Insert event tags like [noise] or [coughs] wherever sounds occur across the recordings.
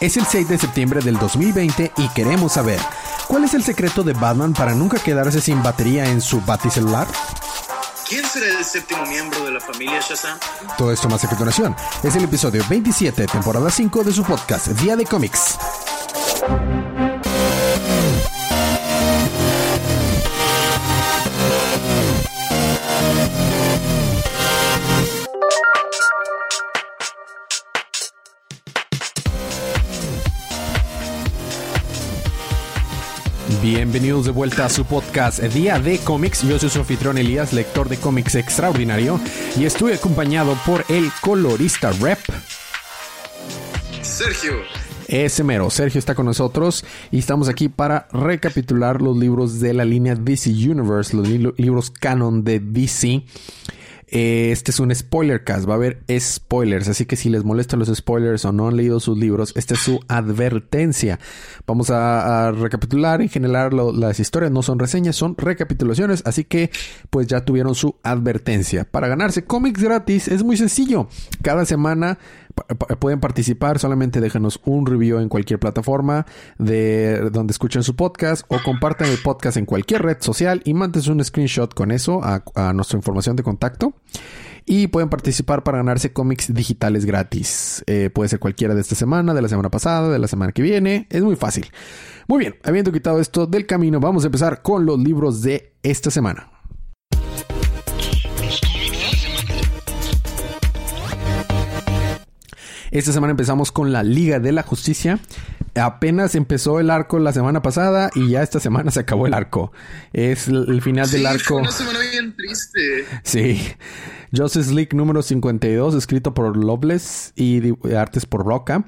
Es el 6 de septiembre del 2020 y queremos saber, ¿cuál es el secreto de Batman para nunca quedarse sin batería en su baticelular? ¿Quién será el séptimo miembro de la familia Shazam? Todo esto más a continuación. Es el episodio 27, temporada 5 de su podcast, Día de Cómics. Bienvenidos de vuelta a su podcast Día de Cómics. Yo soy su anfitrión Elías, lector de cómics extraordinario, y estoy acompañado por el colorista rep. Sergio. Ese mero, Sergio está con nosotros y estamos aquí para recapitular los libros de la línea DC Universe, los libros canon de DC. Eh, este es un spoiler cast, va a haber spoilers, así que si les molestan los spoilers o no han leído sus libros, esta es su advertencia. Vamos a, recapitular en general las historias, no son reseñas, son recapitulaciones, así que pues ya tuvieron su advertencia. Para ganarse cómics gratis es muy sencillo. Cada semana pueden participar, solamente déjenos un review en cualquier plataforma de donde escuchen su podcast o compartan el podcast en cualquier red social y mándense un screenshot con eso a, nuestra información de contacto. Y pueden participar para ganarse cómics digitales gratis. Eh, puede ser cualquiera de esta semana, de la semana pasada, de la semana que viene. Es muy fácil. Muy bien, habiendo quitado esto del camino, vamos a empezar con los libros de esta semana. Esta semana empezamos con la Liga de la Justicia. Apenas empezó el arco la semana pasada y ya esta semana [laughs] se acabó el arco. Es el final del arco. Fue una semana bien triste. Sí. Justice League número 52, escrito por Loveless y artes por Roca.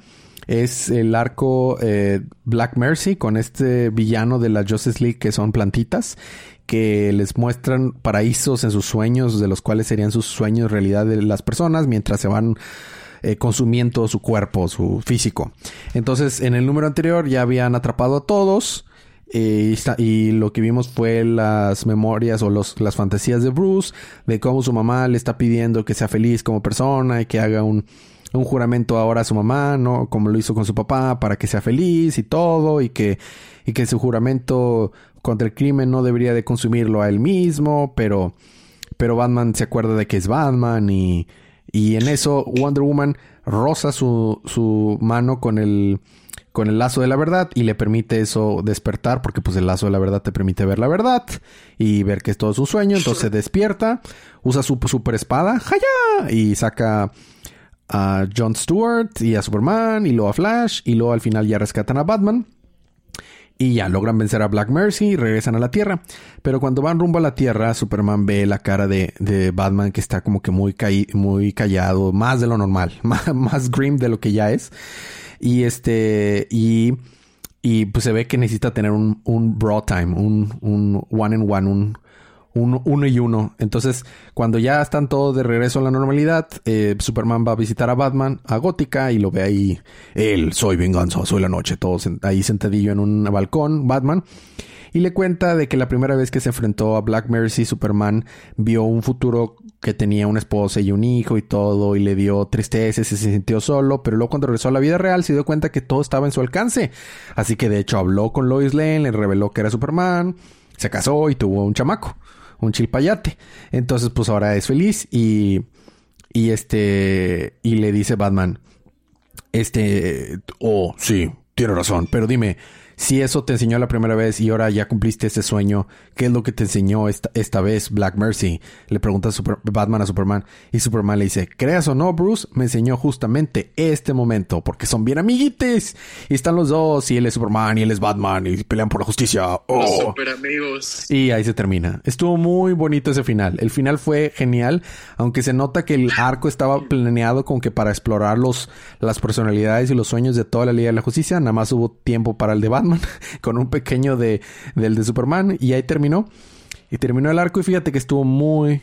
Es el arco eh, Black Mercy con este villano de la Justice League que son plantitas que les muestran paraísos en sus sueños, de los cuales serían sus sueños realidad de las personas mientras se van eh, consumiendo su cuerpo, su físico. Entonces, en el número anterior ya habían atrapado a todos. Eh, y, lo que vimos fue las memorias o los, las fantasías de Bruce, de cómo su mamá le está pidiendo que sea feliz como persona y que haga un, juramento ahora a su mamá, ¿no? Como lo hizo con su papá, para que sea feliz y todo, y que, y que su juramento contra el crimen no debería de consumirlo a él mismo, pero Batman se acuerda de que es Batman y, y en eso Wonder Woman roza su, su mano con el, con el lazo de la verdad y le permite eso despertar porque pues el lazo de la verdad te permite ver la verdad y ver que es todo su sueño. Entonces despierta, usa su super espada, ¡jaya! Y saca a Jon Stewart y a Superman y luego a Flash y luego al final ya rescatan a Batman. Y ya logran vencer a Black Mercy y regresan a la Tierra. Pero cuando van rumbo a la Tierra, Superman ve la cara de, de Batman que está como que muy, muy callado, más de lo normal, [laughs] más, grim de lo que ya es. Y este, y, y pues se ve que necesita tener un, un bro time, un, un one and one, un, uno, y uno. Entonces, cuando ya están todos de regreso a la normalidad, eh, Superman va a visitar a Batman, a Gótica, y lo ve ahí. Él, soy venganza, soy la noche, todos ahí sentadillo en un balcón, Batman. Y le cuenta de que la primera vez que se enfrentó a Black Mercy, Superman vio un futuro que tenía una esposa y un hijo y todo, y le dio tristeza, y se sintió solo, pero luego cuando regresó a la vida real se dio cuenta que todo estaba en su alcance. Así que de hecho habló con Lois Lane, le reveló que era Superman, se casó y tuvo un chamaco un chilpayate. Entonces, pues ahora es feliz y, y este, y le dice Batman, este, oh, sí, tiene razón, pero dime, si eso te enseñó la primera vez y ahora ya cumpliste ese sueño, ¿qué es lo que te enseñó esta, esta vez Black Mercy? Le pregunta Batman a Superman y Superman le dice, creas o no, Bruce, me enseñó justamente este momento porque son bien amiguites y están los dos y él es Superman y él es Batman y pelean por la justicia. Oh. super amigos. Y ahí se termina. Estuvo muy bonito ese final. El final fue genial, aunque se nota que el arco estaba planeado con que para explorar los, las personalidades y los sueños de toda la Liga de la Justicia, nada más hubo tiempo para el de Batman [laughs] con un pequeño de, del de Superman y ahí terminó. Y terminó el arco y fíjate que estuvo muy,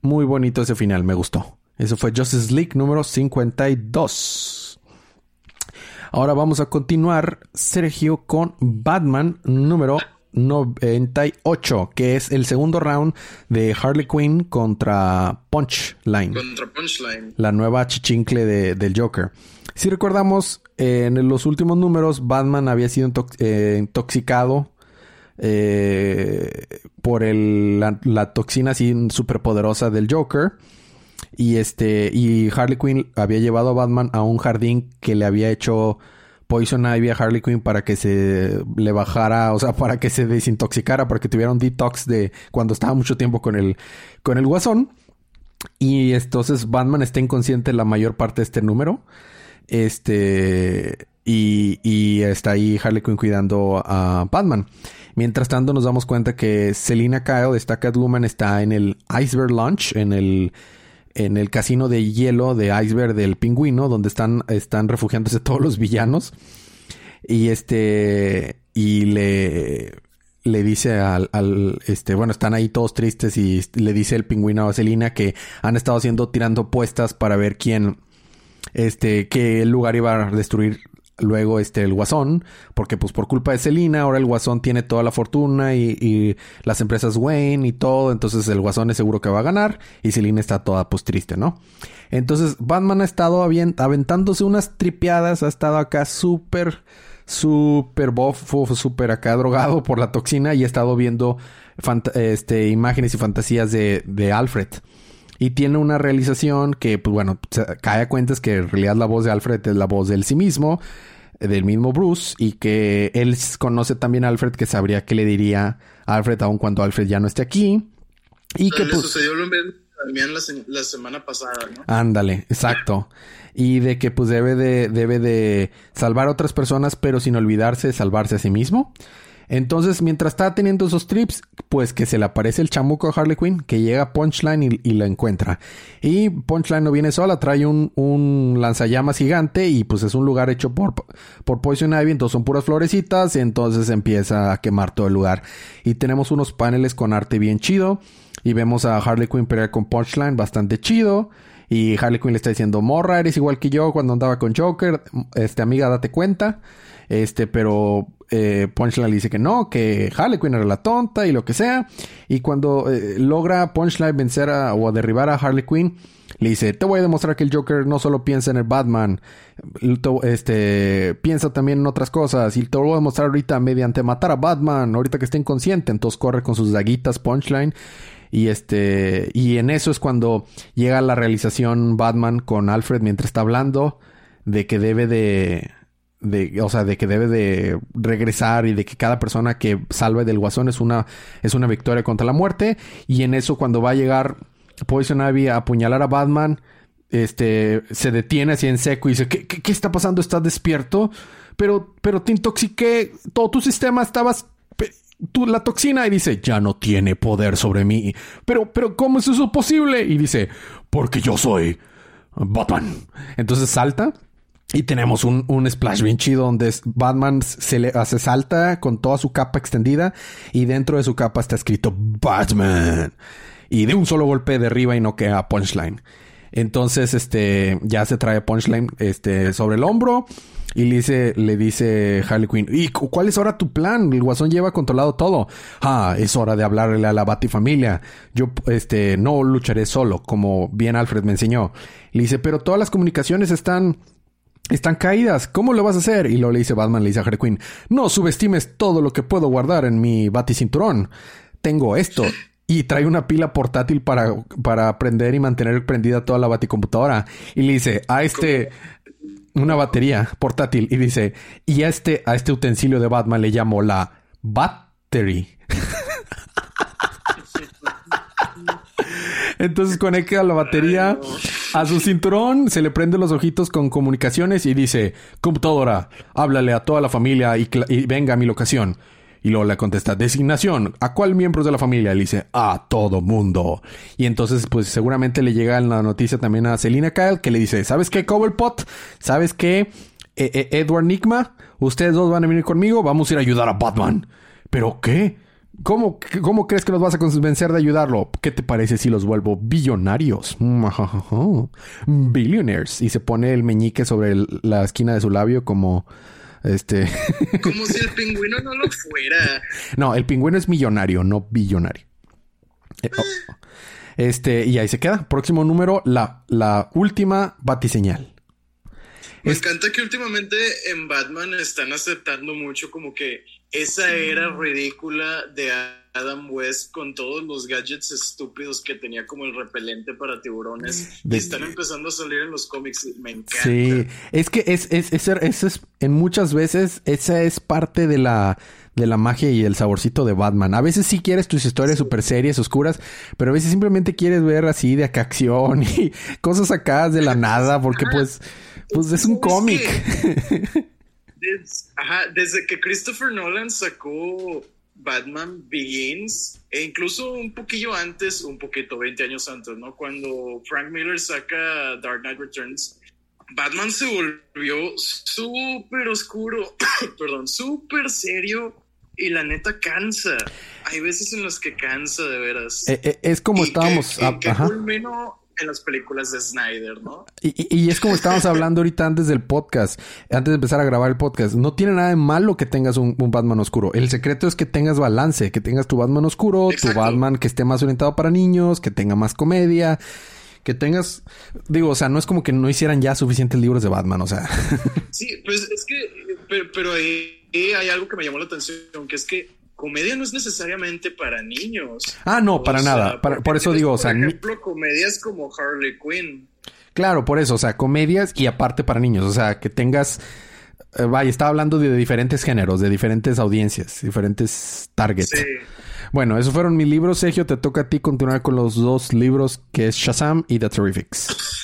muy bonito ese final, me gustó. Eso fue Justice League número 52. Ahora vamos a continuar, Sergio, con Batman número 98, que es el segundo round de Harley Quinn contra Punchline. Contra Punchline. La nueva chichincle de, del Joker. Si recordamos, en los últimos números, Batman había sido eh, intoxicado eh, por la, toxina así superpoderosa del Joker. Y este, y Harley Quinn había llevado a Batman a un jardín que le había hecho Poison Ivy a Harley Quinn para que se le bajara, o sea, para que se desintoxicara, para que tuviera un detox de cuando estaba mucho tiempo con el, con el guasón. Y entonces Batman está inconsciente la mayor parte de este número. Este. Y, y está ahí Harley Quinn cuidando a Batman. Mientras tanto, nos damos cuenta que Selina Kyle, esta Catwoman, está en el Iceberg Launch, en el, en el casino de hielo de Iceberg del pingüino, donde están, están refugiándose [laughs] todos los villanos. Y este. Y le le dice al, al, este, bueno, están ahí todos tristes y le dice el pingüino a Selina que han estado haciendo tirando puestas para ver quién, este, qué lugar iba a destruir luego este el guasón porque pues por culpa de Selina ahora el guasón tiene toda la fortuna y, y, las empresas Wayne y todo entonces el guasón es seguro que va a ganar y Selina está toda pues triste no entonces Batman ha estado aventándose unas tripeadas ha estado acá súper súper bofo, súper acá drogado [laughs] por la toxina y ha estado viendo este, imágenes y fantasías de, de Alfred. Y tiene una realización que, pues bueno, cae a cuentas que en realidad la voz de Alfred es la voz del sí mismo, del mismo Bruce, y que él conoce también a Alfred, que sabría qué le diría a Alfred aun cuando Alfred ya no esté aquí. Y que pues, sucedió lo mismo también la, semana pasada, ¿no? Ándale, exacto. Y de que pues debe de, debe de salvar a otras personas, pero sin olvidarse de salvarse a sí mismo. Entonces, mientras está teniendo esos trips, pues que se le aparece el chamuco a Harley Quinn, que llega a Punchline y, la encuentra. Y Punchline no viene sola, trae un, un, lanzallamas gigante y pues es un lugar hecho por, por Poison Ivy, entonces son puras florecitas, y entonces empieza a quemar todo el lugar. Y tenemos unos paneles con arte bien chido. Y vemos a Harley Quinn pelear con Punchline bastante chido. Y Harley Quinn le está diciendo, morra, eres igual que yo cuando andaba con Joker. Este, amiga, date cuenta. Este, pero eh, Punchline le dice que no, que Harley Quinn era la tonta y lo que sea. Y cuando eh, logra Punchline vencer a, o derribar a Harley Quinn, le dice, te voy a demostrar que el Joker no solo piensa en el Batman, este, piensa también en otras cosas. Y te lo voy a demostrar ahorita mediante matar a Batman, ahorita que está inconsciente. Entonces corre con sus daguitas Punchline y este, y en eso es cuando llega la realización Batman con Alfred mientras está hablando de que debe de, de, o sea, de que debe de regresar y de que cada persona que salve del guasón es una, es una victoria contra la muerte. Y en eso cuando va a llegar Poison Ivy a apuñalar a Batman, este, se detiene así en seco y dice, ¿qué, qué, qué está pasando? ¿Estás despierto? Pero, pero te intoxiqué, todo tu sistema estabas tú, la toxina y dice, ya no tiene poder sobre mí. Pero, pero, ¿cómo es eso posible? Y dice, porque yo soy Batman. Entonces salta y tenemos un, un splash bien chido donde Batman se le hace salta con toda su capa extendida y dentro de su capa está escrito Batman. Y de un solo golpe derriba y noquea a Punchline. Entonces, este, ya se trae Punchline, este, sobre el hombro y le dice, le dice Harley Quinn, ¿y cuál es ahora tu plan? El guasón lleva controlado todo. Ah, es hora de hablarle a la Batifamilia. Yo, este, no lucharé solo, como bien Alfred me enseñó. Le dice, pero todas las comunicaciones están están caídas. ¿Cómo lo vas a hacer? Y luego le dice Batman, le dice a Harley Quinn, no subestimes todo lo que puedo guardar en mi baticinturón. Tengo esto. Y trae una pila portátil para, para prender y mantener prendida toda la baticomputadora. Y le dice, a este, una batería portátil y dice, y a este, a este utensilio de Batman le llamo la Battery. [laughs] Entonces conecta la batería a su cinturón, se le prende los ojitos con comunicaciones y dice, computadora, háblale a toda la familia y, venga a mi locación. Y luego le contesta, designación, ¿a cuál miembros de la familia? Le dice, a todo mundo. Y entonces, pues seguramente le llega la noticia también a Selina Kyle, que le dice, ¿sabes qué, Cobblepot? ¿Sabes qué, e, e, Edward Nigma? Ustedes dos van a venir conmigo, vamos a ir a ayudar a Batman. ¿Pero qué? ¿Cómo, ¿Cómo crees que nos vas a convencer de ayudarlo? ¿Qué te parece si los vuelvo billonarios? [laughs] Billionaires. Y se pone el meñique sobre la esquina de su labio como este. [laughs] Como si el pingüino no lo fuera. No, el pingüino es millonario, no billonario. Eh, oh. Este, y ahí se queda. Próximo número, la, la última batiseñal. Me encanta que últimamente en Batman están aceptando mucho como que esa era ridícula de Adam West con todos los gadgets estúpidos que tenía como el repelente para tiburones y están empezando a salir en los cómics. Me encanta. Sí, es que es, es, es, es, en muchas veces esa es parte de la de la magia y el saborcito de Batman. A veces sí quieres tus historias súper serias, oscuras, pero a veces simplemente quieres ver así de acción [laughs] y cosas sacadas de la nada, porque pues, pues es un cómic. [laughs] Ajá, desde que Christopher Nolan sacó Batman Begins, e incluso un poquillo antes, un poquito, 20 años antes, ¿no? Cuando Frank Miller saca Dark Knight Returns, Batman se volvió súper oscuro, [coughs] perdón, súper serio y la neta cansa. Hay veces en las que cansa de veras. Eh, eh, es como estábamos. Que, ajá en las películas de Snyder, ¿no? Y, es como estábamos hablando ahorita antes del podcast, antes de empezar a grabar el podcast. No tiene nada de malo que tengas un, Batman oscuro. El secreto es que tengas balance, que tengas tu Batman oscuro, tu Batman que esté más orientado para niños, que tenga más comedia. Que tengas, digo, o sea, no es como que no hicieran ya suficientes libros de Batman, o sea. [laughs] Sí, pues es que, pero, pero ahí hay algo que me llamó la atención, que es que comedia no es necesariamente para niños. Ah, no, para nada. por eso digo, o sea. Por ejemplo, comedias como Harley Quinn. Claro, por eso, o sea, comedias y aparte para niños. O sea, que tengas. Eh, vaya, estaba hablando de, diferentes géneros, de diferentes audiencias, diferentes targets. Sí. Bueno, esos fueron mis libros. Sergio, te toca a ti continuar con los dos libros que es Shazam y The Terrifics.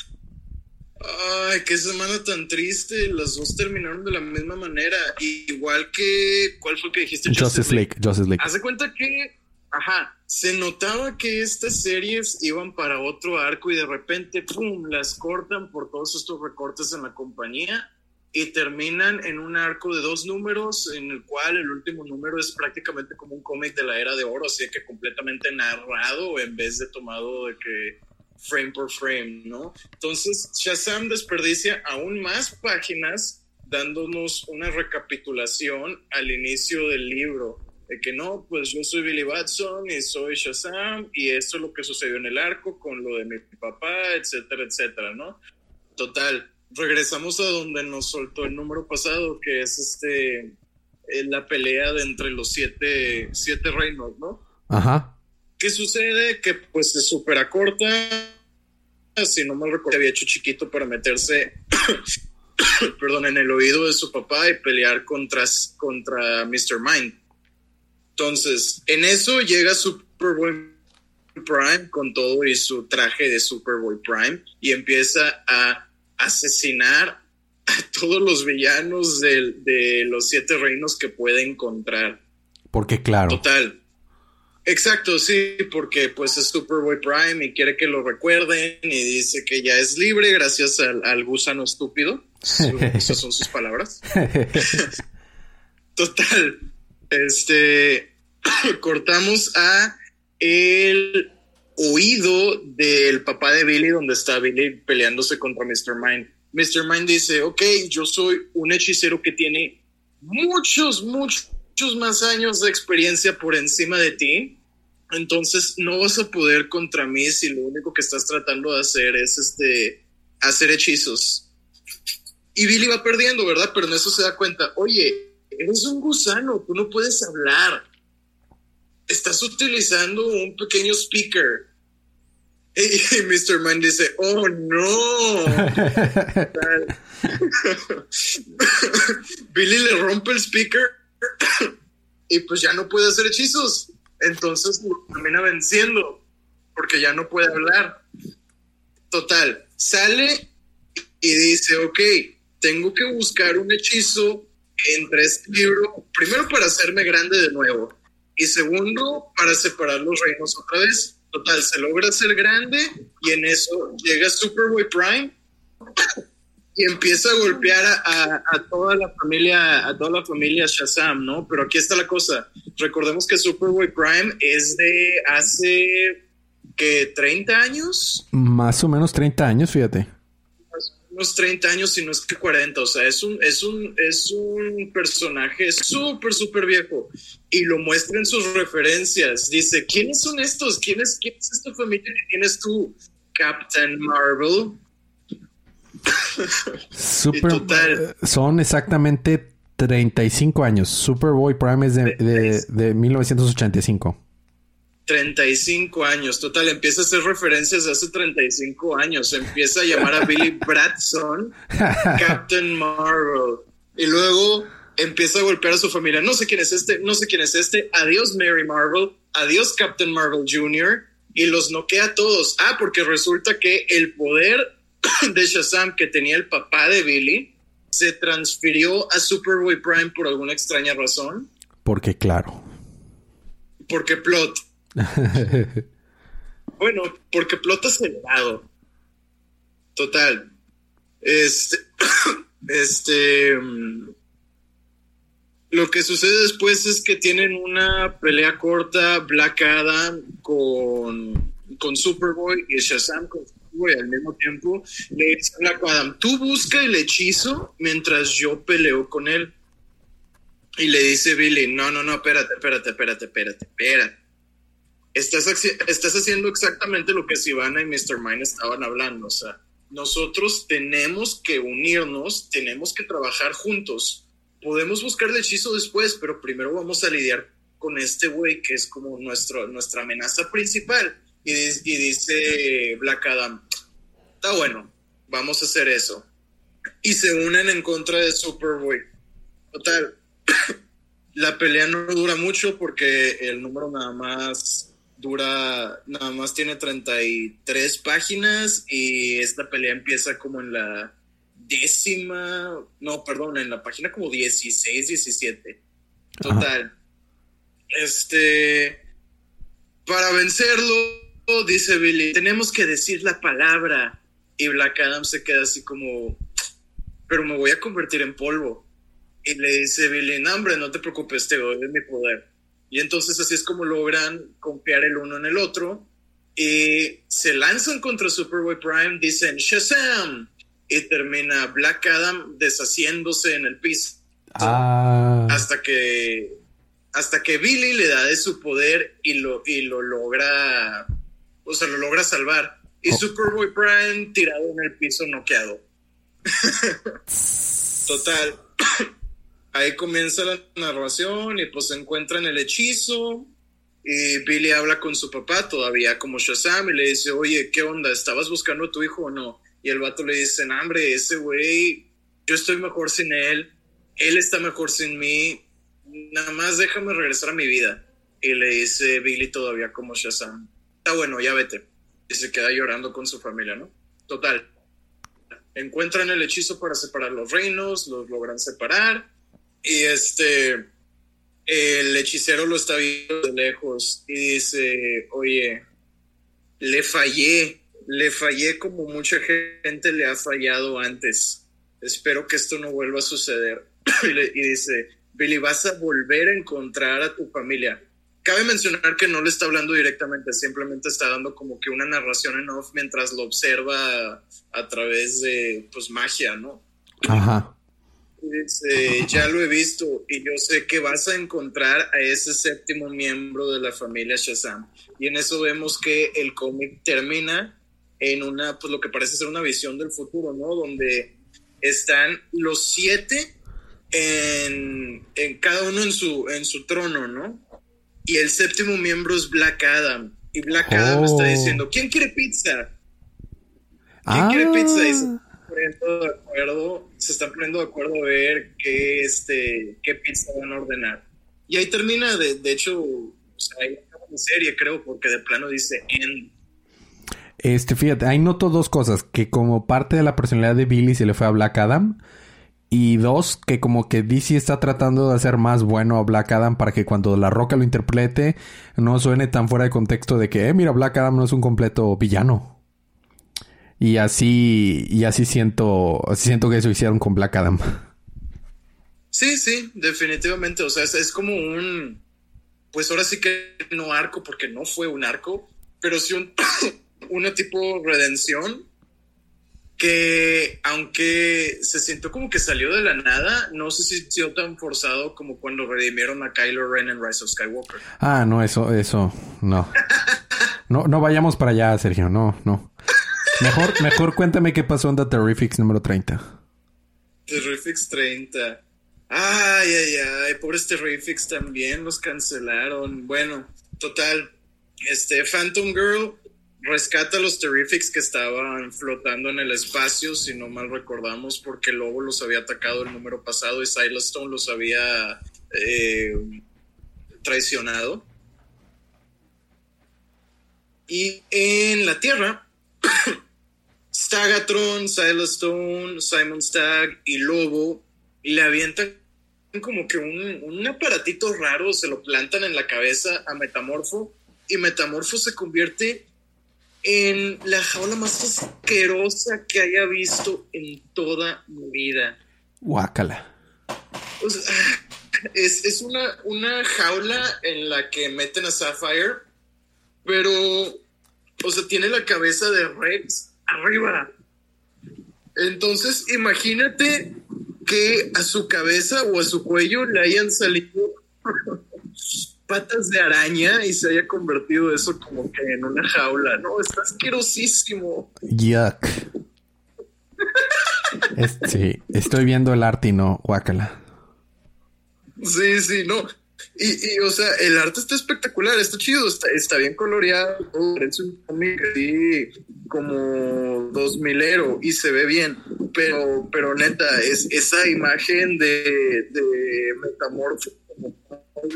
Ay, qué semana tan triste. Las dos terminaron de la misma manera. Igual que. ¿Cuál fue que dijiste? Justice, League. Justice League. Haz de cuenta que. Ajá. Se notaba que estas series iban para otro arco y de repente, ¡pum! las cortan por todos estos recortes en la compañía y terminan en un arco de dos números en el cual el último número es prácticamente como un cómic de la era de oro, así que completamente narrado en vez de tomado de que frame por frame, ¿no? Entonces, Shazam desperdicia aún más páginas dándonos una recapitulación al inicio del libro. De que no, pues yo soy Billy Batson y soy Shazam y esto es lo que sucedió en el arco con lo de mi papá, etcétera, etcétera, ¿no? Total, regresamos a donde nos soltó el número pasado, que es este, eh, la pelea entre los siete, siete reinos, ¿no? Ajá. ¿Qué sucede? Que pues se supera acorta si no me recuerdo, había hecho chiquito para meterse, [coughs] perdón, en el oído de su papá y pelear contra, contra Mr. Mind. Entonces, en eso llega Superboy Prime con todo y su traje de Superboy Prime y empieza a asesinar a todos los villanos de, de los siete reinos que puede encontrar. Porque claro. Total. Exacto, sí, porque pues es Superboy Prime y quiere que lo recuerden y dice que ya es libre gracias al, gusano estúpido. [laughs] esas son sus palabras. [laughs] Total. Este [coughs] cortamos a el oído del papá de Billy donde está Billy peleándose contra Mr. Mind. Mr. Mind dice, ok, yo soy un hechicero que tiene muchos, muchos muchos más años de experiencia por encima de ti, entonces no vas a poder contra mí si lo único que estás tratando de hacer es este hacer hechizos. Y Billy va perdiendo, ¿verdad? Pero en eso se da cuenta, oye, eres un gusano, tú no puedes hablar. Estás utilizando un pequeño speaker. [laughs] Y Mr. Man dice, oh no. [laughs] [laughs] Billy le rompe el speaker [coughs] y pues ya no puede hacer hechizos. Entonces termina venciendo porque ya no puede hablar. Total, sale y dice, ok, tengo que buscar un hechizo entre este libro, primero para hacerme grande de nuevo y segundo para separar los reinos otra vez. Total, se logra ser grande y en eso llega Superboy Prime y empieza a golpear a, toda la familia, a toda la familia Shazam, ¿no? Pero aquí está la cosa. Recordemos que Superboy Prime es de hace que 30 años. Más o menos 30 años, fíjate. Unos 30 años, si no es que 40. O sea, es un, es un, es un personaje súper, súper viejo. Y lo muestra en sus referencias. Dice, ¿quiénes son estos? ¿Quién es, quién es esta familia que tienes tú? Captain Marvel, [laughs] Super, son exactamente 35 años. Superboy Prime es de, de, 1985. 35 años, total, empieza a hacer referencias hace 35 años, empieza a llamar a Billy [laughs] Bradson [laughs] Captain Marvel y luego empieza a golpear a su familia, no sé quién es este, no sé quién es este, adiós Mary Marvel, adiós Captain Marvel Jr. y los noquea a todos. Ah, porque resulta que el poder [coughs] de Shazam que tenía el papá de Billy se transfirió a Superboy Prime por alguna extraña razón. Porque claro. Porque plot. [laughs] bueno, porque plot acelerado. Total. Este. [coughs] este. Mm, lo que sucede después es que tienen una pelea corta Black Adam con, con Superboy y Shazam con Superboy al mismo tiempo. Le dice Black Adam, tú busca el hechizo mientras yo peleo con él. Y le dice Billy, no, no, no, espérate, espérate, espérate, espérate, espérate. Estás, estás haciendo exactamente lo que Sivana y Mr. Mind estaban hablando. O sea, nosotros tenemos que unirnos, tenemos que trabajar juntos podemos buscar el hechizo después, pero primero vamos a lidiar con este güey que es como nuestro, nuestra amenaza principal. Y, y dice Black Adam, está bueno, vamos a hacer eso. Y se unen en contra de Superboy. Total, [coughs] la pelea no dura mucho porque el número nada más dura, nada más tiene 33 páginas y esta pelea empieza como en la décima, no, perdón, en la página como 16, 17. Total. Este, para vencerlo, dice Billy, tenemos que decir la palabra. Y Black Adam se queda así como, pero me voy a convertir en polvo. Y le dice Billy, no, hombre, no te preocupes, te doy mi poder. Y entonces así es como logran confiar el uno en el otro. Y se lanzan contra Superboy Prime, dicen, Shazam, y termina Black Adam deshaciéndose en el piso. Ah. Hasta que hasta que Billy le da de su poder y lo, y lo logra, o sea, lo logra salvar. Y oh. Superboy Prime tirado en el piso noqueado. [laughs] Total. [clears throat] Ahí comienza la narración y pues se encuentran el hechizo. Y Billy habla con su papá, todavía como Shazam, y le dice, oye, ¿qué onda? ¿Estabas buscando a tu hijo o no? Y el vato le dice, hambre, ese güey, yo estoy mejor sin él, él está mejor sin mí, nada más déjame regresar a mi vida. Y le dice Billy todavía como Shazam, está bueno, ya vete. Y se queda llorando con su familia, ¿no? Total. Encuentran el hechizo para separar los reinos, los logran separar. Y este, el hechicero lo está viendo de lejos y dice, oye, le fallé, le fallé como mucha gente le ha fallado antes. Espero que esto no vuelva a suceder. [clears throat] y, dice, Billy, vas a volver a encontrar a tu familia. Cabe mencionar que no le está hablando directamente, simplemente está dando como que una narración en off mientras lo observa a través de, pues, magia, ¿no? Ajá. Dice, ya lo he visto y yo sé que vas a encontrar a ese séptimo miembro de la familia Shazam. Y en eso vemos que el cómic termina en una, pues lo que parece ser una visión del futuro, ¿no? Donde están los siete en, cada uno en su, en su trono, ¿no? Y el séptimo miembro es Black Adam. Y Black Adam está oh. diciendo, ¿quién quiere pizza? ¿Quién quiere pizza? Y se están poniendo de acuerdo, se están poniendo de acuerdo a ver qué, este, qué pizza van a ordenar. Y ahí termina, de, de hecho, o sea, ahí acaba la serie, creo, porque de plano dice en este, fíjate, ahí noto dos cosas. Que como parte de la personalidad de Billy se le fue a Black Adam. Y dos, que como que DC está tratando de hacer más bueno a Black Adam para que cuando La Roca lo interprete no suene tan fuera de contexto de que, eh, mira, Black Adam no es un completo villano. Y así, y así siento, así siento que eso hicieron con Black Adam. Sí, sí, definitivamente. O sea, es, es como un, pues ahora sí que no arco, porque no fue un arco, pero sí un, [coughs] una tipo redención que aunque se sintió como que salió de la nada, no se sintió tan forzado como cuando redimieron a Kylo Ren en Rise of Skywalker. Ah, no, eso, eso, no. no, no vayamos para allá, Sergio, no, no. Mejor, mejor cuéntame qué pasó en The Terrifics número 30. Terrifics 30. Ay, ay, ay, pobres Terrifics también los cancelaron. Bueno, total, este Phantom Girl rescata los Terrifics que estaban flotando en el espacio, si no mal recordamos, porque Lobo los había atacado el número pasado y Silas Stone los había eh, traicionado. Y en la Tierra, [coughs] Stagatron, Silas Stone, Simon Stagg y Lobo le avientan como que un, un aparatito raro, se lo plantan en la cabeza a Metamorfo y Metamorfo se convierte en la jaula más asquerosa que haya visto en toda mi vida. Guácala. [laughs] es, es una, una jaula en la que meten a Sapphire, pero, o sea, tiene la cabeza de Rex arriba. Entonces, imagínate que a su cabeza o a su cuello le hayan salido [laughs] patas de araña y se haya convertido eso como que en una jaula. No, está asquerosísimo. Yuck. sí, estoy viendo el arte y no, guácala. Sí, sí, no. Y, y, o sea, el arte está espectacular, está chido, está, está bien coloreado, es un cómic así como dos milero y se ve bien, pero, pero neta, es esa imagen de, de metamorfo como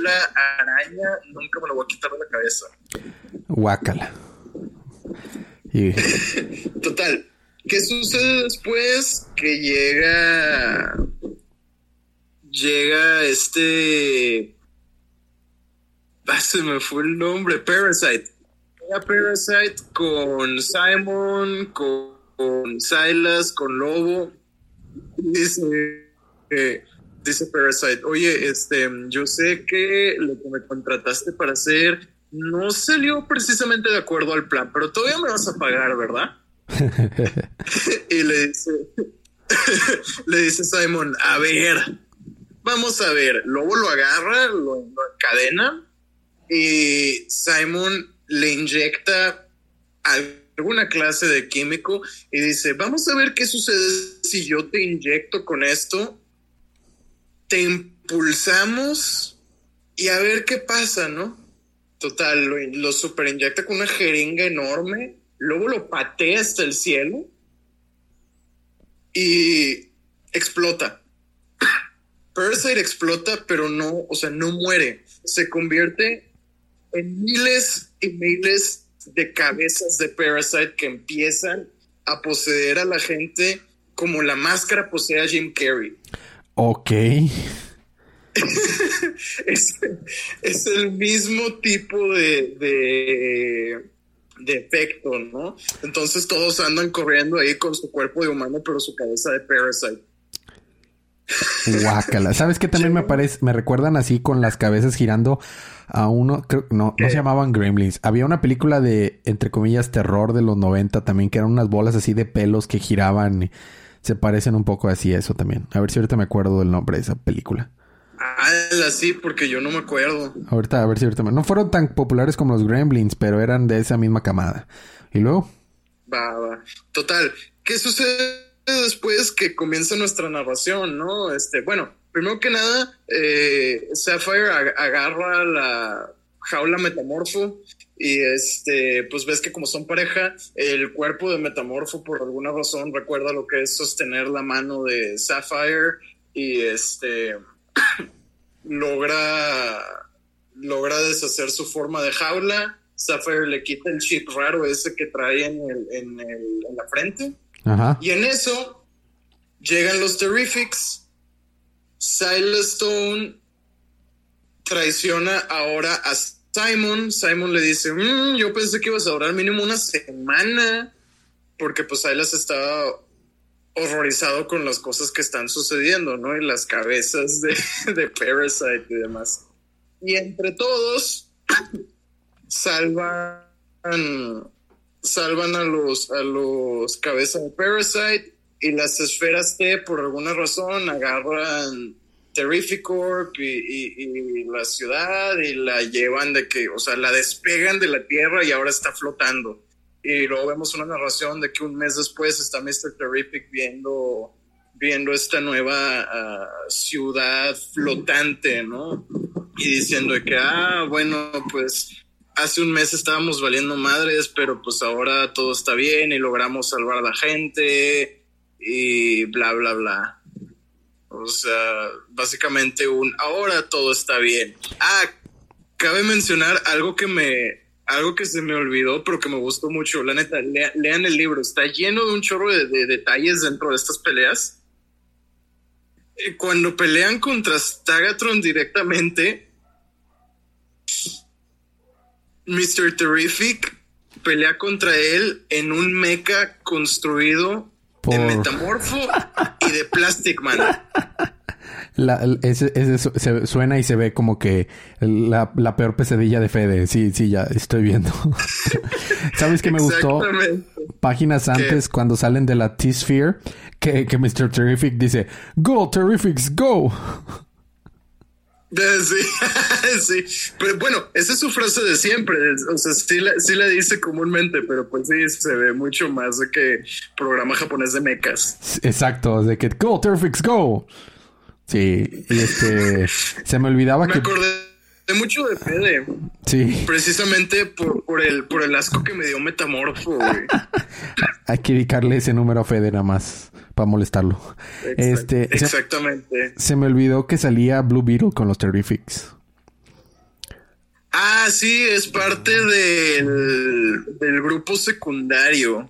la araña, nunca me lo voy a quitar de la cabeza. Guácala. [laughs] Total. ¿Qué sucede después? Que llega. Llega este. Ah, se me fue el nombre. Parasite. Llega Parasite con Simon, con, Silas, con Lobo. Dice. Eh, dice Parasite, oye, este, yo sé que lo que me contrataste para hacer no salió precisamente de acuerdo al plan, pero todavía me vas a pagar, ¿verdad? [laughs] y le dice, [laughs] le dice Simon, a ver, vamos a ver, Lobo lo agarra, lo, encadena y Simon le inyecta alguna clase de químico y dice, vamos a ver qué sucede si yo te inyecto con esto te impulsamos y a ver qué pasa, ¿no? Total, lo, lo super inyecta con una jeringa enorme, luego lo patea hasta el cielo y explota. [coughs] Parasite explota, pero no, o sea, no muere. Se convierte en miles y miles de cabezas de Parasite que empiezan a poseer a la gente como la máscara posee a Jim Carrey. Ok. [laughs] es, el mismo tipo de, de, efecto, ¿no? Entonces todos andan corriendo ahí con su cuerpo de humano, pero su cabeza de parasite. Guácala. ¿Sabes qué también me parece? Me recuerdan así con las cabezas girando a uno, creo, no, no se llamaban Gremlins. Había una película de, entre comillas, terror de los 90 también, que eran unas bolas así de pelos que giraban se parecen un poco así eso también. A ver si ahorita me acuerdo del nombre de esa película. Ah, sí, porque yo no me acuerdo. Ahorita, a ver si ahorita me... No fueron tan populares como los Gremlins, pero eran de esa misma camada. ¿Y luego? Va, va. Total. ¿Qué sucede después que comienza nuestra narración, no? Este, bueno, primero que nada, eh, Sapphire agarra la jaula metamorfo y este, pues ves que como son pareja, el cuerpo de Metamorfo por alguna razón recuerda lo que es sostener la mano de Sapphire y este [clears throat] logra logra deshacer su forma de jaula. Sapphire le quita el chip raro ese que trae en, en, la frente. Y en eso llegan los Terrifics. Silas Stone traiciona ahora a Simon, Simon le dice, mm, yo pensé que ibas a durar mínimo una semana, porque pues Silas estaba horrorizado con las cosas que están sucediendo, ¿no? Y las cabezas de, [laughs] Parasite y demás. Y entre todos, [coughs] salvan, salvan a los, a los cabezas de Parasite y las esferas T, por alguna razón, agarran Terrificorp y, y, la ciudad y la llevan de que, o sea, la despegan de la tierra y ahora está flotando. y luego vemos una narración de que un mes después está Mr. Terrific viendo, viendo esta nueva ah, ciudad flotante, ¿no? Y diciendo que, ah, bueno, pues hace un mes estábamos valiendo madres, pero pues ahora todo está bien y logramos salvar a la gente y bla, bla, bla. O sea, básicamente un ahora todo está bien. Ah, cabe mencionar algo que me algo que se me olvidó, pero que me gustó mucho. La neta, lean el libro. Está lleno de un chorro de, detalles dentro de estas peleas. Eh, cuando pelean contra Stagatron directamente, Mr. Terrific pelea contra él en un mecha construido de metamorfo y de Plastic Man. La, ese, se suena y se ve como que la, peor pesadilla de Fede. Sí, sí, ya estoy viendo. [laughs] ¿Sabes qué me gustó? Páginas antes, cuando salen de la T-Sphere, que, que Mr. Terrific dice, Go, Terrifics, go. [laughs] Sí, [laughs] sí. Pero bueno, esa es su frase de siempre. O sea, sí la, sí la dice comúnmente, pero pues sí se ve mucho más de que programa japonés de mechas. Exacto, de que Go, Terrifics, go. Sí, y este. se me olvidaba me que. acordé mucho de Fede. Sí. Precisamente por, por, el, por el asco que me dio Metamorfo, güey. [laughs] Hay que dedicarle ese número a Fede nada más para molestarlo. este, exactamente. Se, me olvidó que salía Blue Beetle con los Terrifics. Ah, sí, es parte del, del grupo secundario.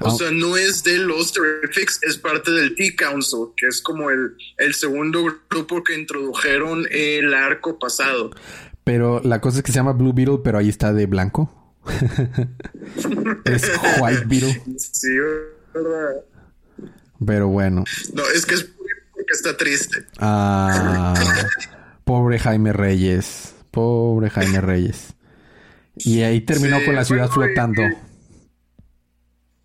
O sea, no es de los Terrifics, es parte del T-Council, que es como el, el segundo grupo que introdujeron el arco pasado. Pero la cosa es que se llama Blue Beetle, pero ahí está de blanco. [laughs] es White Beetle. Sí, verdad. Pero bueno. No, es que es porque está triste. Ah, pobre Jaime Reyes. Pobre Jaime Reyes. Y ahí terminó con la ciudad flotando.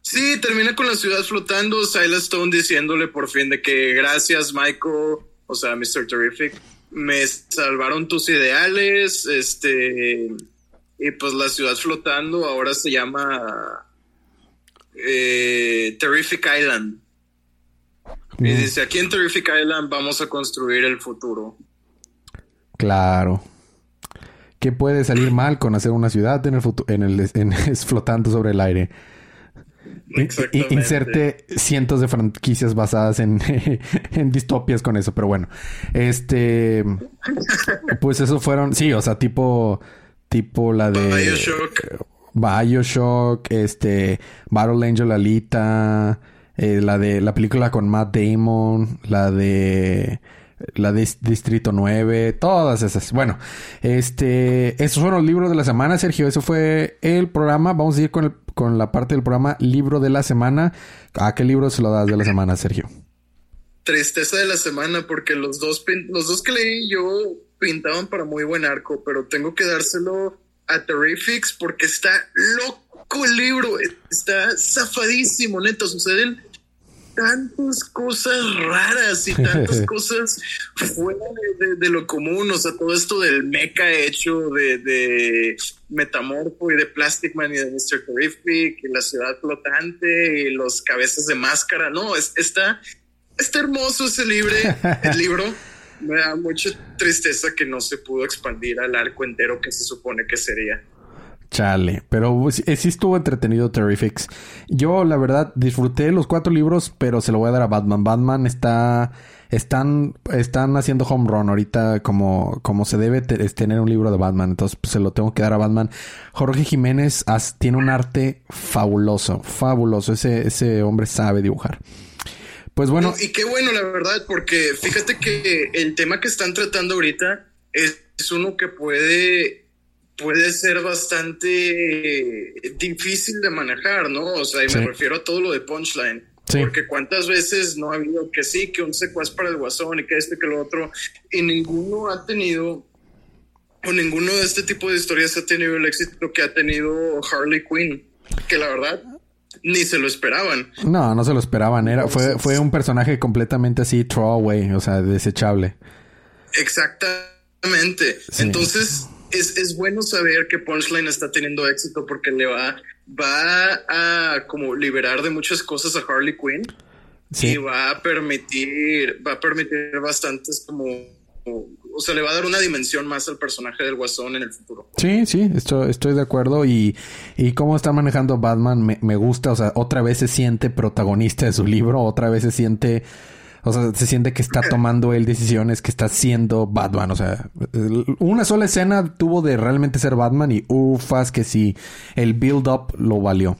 Sí, termina con la ciudad flotando. Silas Stone diciéndole por fin de que gracias, Michael, o sea, Mr. Terrific, me salvaron tus ideales. Este, y pues la ciudad flotando ahora se llama eh, Terrific Island. Y mm. dice: aquí en Terrific Island vamos a construir el futuro. Claro. ¿Qué puede salir mal con hacer una ciudad en el futuro, en el, en, [laughs] flotando sobre el aire? Inserte cientos de franquicias basadas en, [laughs] en, distopias con eso, pero bueno. Este. Pues eso fueron. Sí, o sea, tipo. Tipo la de. Bioshock. Bioshock, este. Battle Angel Alita. Eh, la de la película con Matt Damon. La de la de Distrito 9, todas esas. Bueno, este, esos fueron los libros de la semana, Sergio. Eso fue el programa. Vamos a ir con, el, con la parte del programa Libro de la Semana. ¿A qué libro se lo das de la semana, Sergio? Tristeza de la semana, porque los dos, los dos que leí yo pintaban para muy buen arco, pero tengo que dárselo a Terrifics porque está loco el libro, está zafadísimo, neto. Suceden tantas cosas raras y tantas [laughs] cosas fuera de, lo común. O sea, todo esto del mecha hecho de, de Metamorfo y de Plastic Man y de Mr. Terrific y la ciudad flotante y los cabezas de máscara. No, es, está, está hermoso ese libro. El [laughs] libro me da mucha tristeza que no se pudo expandir al arco entero que se supone que sería. Chale, pero sí estuvo entretenido Terrifics. Yo, la verdad, disfruté los cuatro libros, pero se lo voy a dar a Batman. Batman está. Están, están haciendo home run ahorita como, como se debe tener un libro de Batman. Entonces pues, se lo tengo que dar a Batman. Jorge Jiménez tiene un arte fabuloso, fabuloso. Ese, ese hombre sabe dibujar. Pues bueno. y qué bueno, la verdad, porque fíjate que el tema que están tratando ahorita es uno que puede puede ser bastante difícil de manejar, ¿no? O sea, y me refiero a todo lo de punchline. Porque cuántas veces no ha habido que sí, que un secuaz para el guasón y que este, que lo otro, y ninguno ha tenido, o ninguno de este tipo de historias ha tenido el éxito que ha tenido Harley Quinn, que la verdad ni se lo esperaban. No, no se lo esperaban, era, fue, fue un personaje completamente así, throwaway, o sea, desechable. Exactamente. Entonces, es, es, bueno saber que Punchline está teniendo éxito porque le va, va a como liberar de muchas cosas a Harley Quinn y va a permitir, va a permitir bastantes como o sea, le va a dar una dimensión más al personaje del Guasón en el futuro. Sí, sí, estoy, estoy de acuerdo. Y, y cómo está manejando Batman me, me, gusta. O sea, otra vez se siente protagonista de su libro, otra vez se siente o sea, se siente que está tomando él decisiones, que está siendo Batman. O sea, una sola escena tuvo de realmente ser Batman y ufas que sí, el build-up lo valió.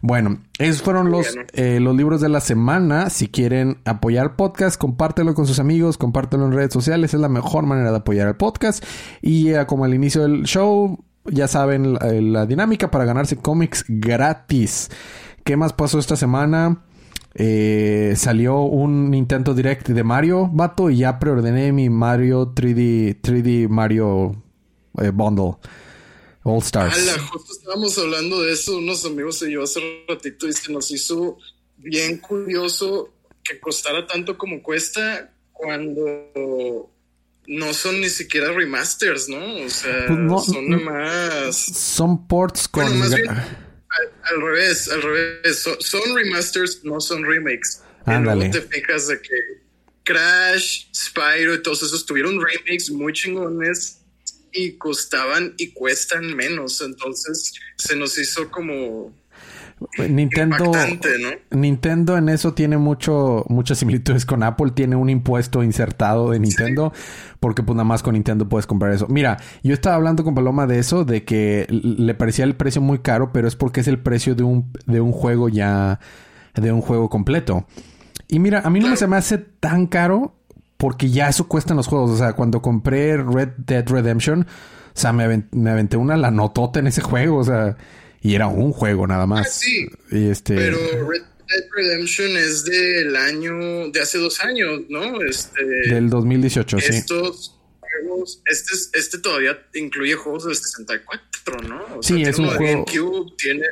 Bueno, esos fueron los, eh, los libros de la semana. Si quieren apoyar el podcast, compártelo con sus amigos, compártelo en redes sociales. Es la mejor manera de apoyar el podcast. Y eh, como al inicio del show, ya saben la, la dinámica para ganarse cómics gratis. ¿Qué más pasó esta semana? Eh, salió un Nintendo Direct de Mario, vato, y ya preordené mi Mario 3D, 3D Mario eh, Bundle. All Stars. justo estábamos hablando de eso, unos amigos y yo hace ratito y se nos hizo bien curioso que costara tanto como cuesta cuando no son ni siquiera remasters, ¿no? O sea, pues son nomás. Son ports con. Al, revés, al revés. son remasters, no son remakes. Ándale. te fijas de que Crash, Spyro y todos esos tuvieron remakes muy chingones y costaban y cuestan menos. Entonces se nos hizo como Nintendo, Nintendo en eso tiene mucho, muchas similitudes con Apple. Tiene un impuesto insertado de Nintendo. Porque pues nada más con Nintendo puedes comprar eso. Mira, yo estaba hablando con Paloma de eso, de que le parecía el precio muy caro, pero es porque es el precio de un, de un juego ya, de un juego completo. Y mira, a mí no se me hace tan caro porque ya eso cuesta en los juegos. O sea, cuando compré Red Dead Redemption, o sea, me, aventé una la notota en ese juego. O sea, y era un juego nada más. Ah, sí. Y este... Pero Red Dead Redemption es del año, de hace dos años, ¿no? Este, del 2018, sí. Estos juegos, este, este todavía incluye juegos del 64, ¿no? O sí, es un juego. GameCube, tiene,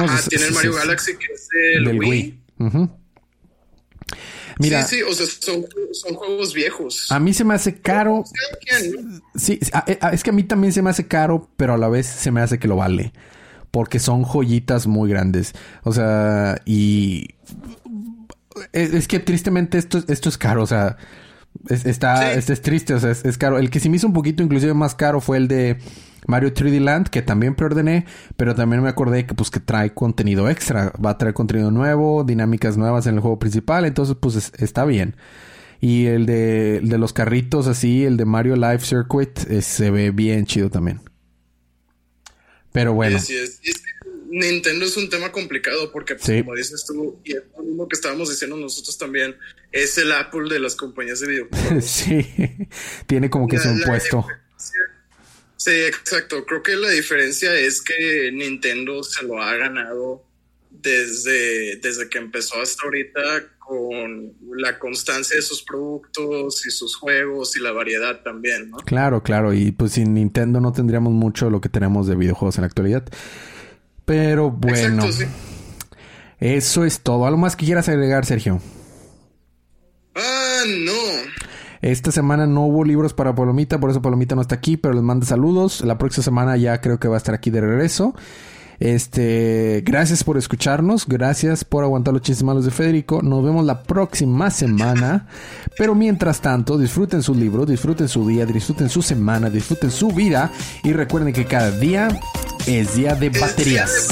ah, tiene el Mario Galaxy que es el del Wii. Mira, sí, sí, o sea, son, son, juegos viejos. A mí se me hace caro. Sí, eh, es que a mí también se me hace caro, pero a la vez se me hace que lo vale porque son joyitas muy grandes. O sea, y es, que tristemente esto, esto es caro, o sea, está, este es triste, o sea, es, caro. El que sí me hizo un poquito inclusive más caro fue el de Mario 3D Land, que también preordené, pero también me acordé que pues que trae contenido extra, va a traer contenido nuevo, dinámicas nuevas en el juego principal, entonces pues está bien. Y el de, el de los carritos así, el de Mario Live Circuit, eh, se ve bien chido también. Pero bueno. Nintendo es un tema complicado porque, pues, como dices tú, y es lo mismo que estábamos diciendo nosotros también, es el Apple de las compañías de videojuegos. [laughs] sí, tiene como que su puesto. Sí, exacto. Creo que la diferencia es que Nintendo se lo ha ganado desde, desde que empezó hasta ahorita con la constancia de sus productos y sus juegos y la variedad también, ¿no? Claro, claro. Y pues sin Nintendo no tendríamos mucho lo que tenemos de videojuegos en la actualidad. Pero bueno. Eso es todo. ¿Algo más que quieras agregar, Sergio? Ah, no. Esta semana no hubo libros para Palomita, por eso Palomita no está aquí, pero les manda saludos. La próxima semana ya creo que va a estar aquí de regreso. Este, gracias por escucharnos, gracias por aguantar los chistes malos de Federico. Nos vemos la próxima semana. [laughs] Pero mientras tanto, disfruten su libro, disfruten su día, disfruten su semana, disfruten su vida y recuerden que cada día es día de baterías.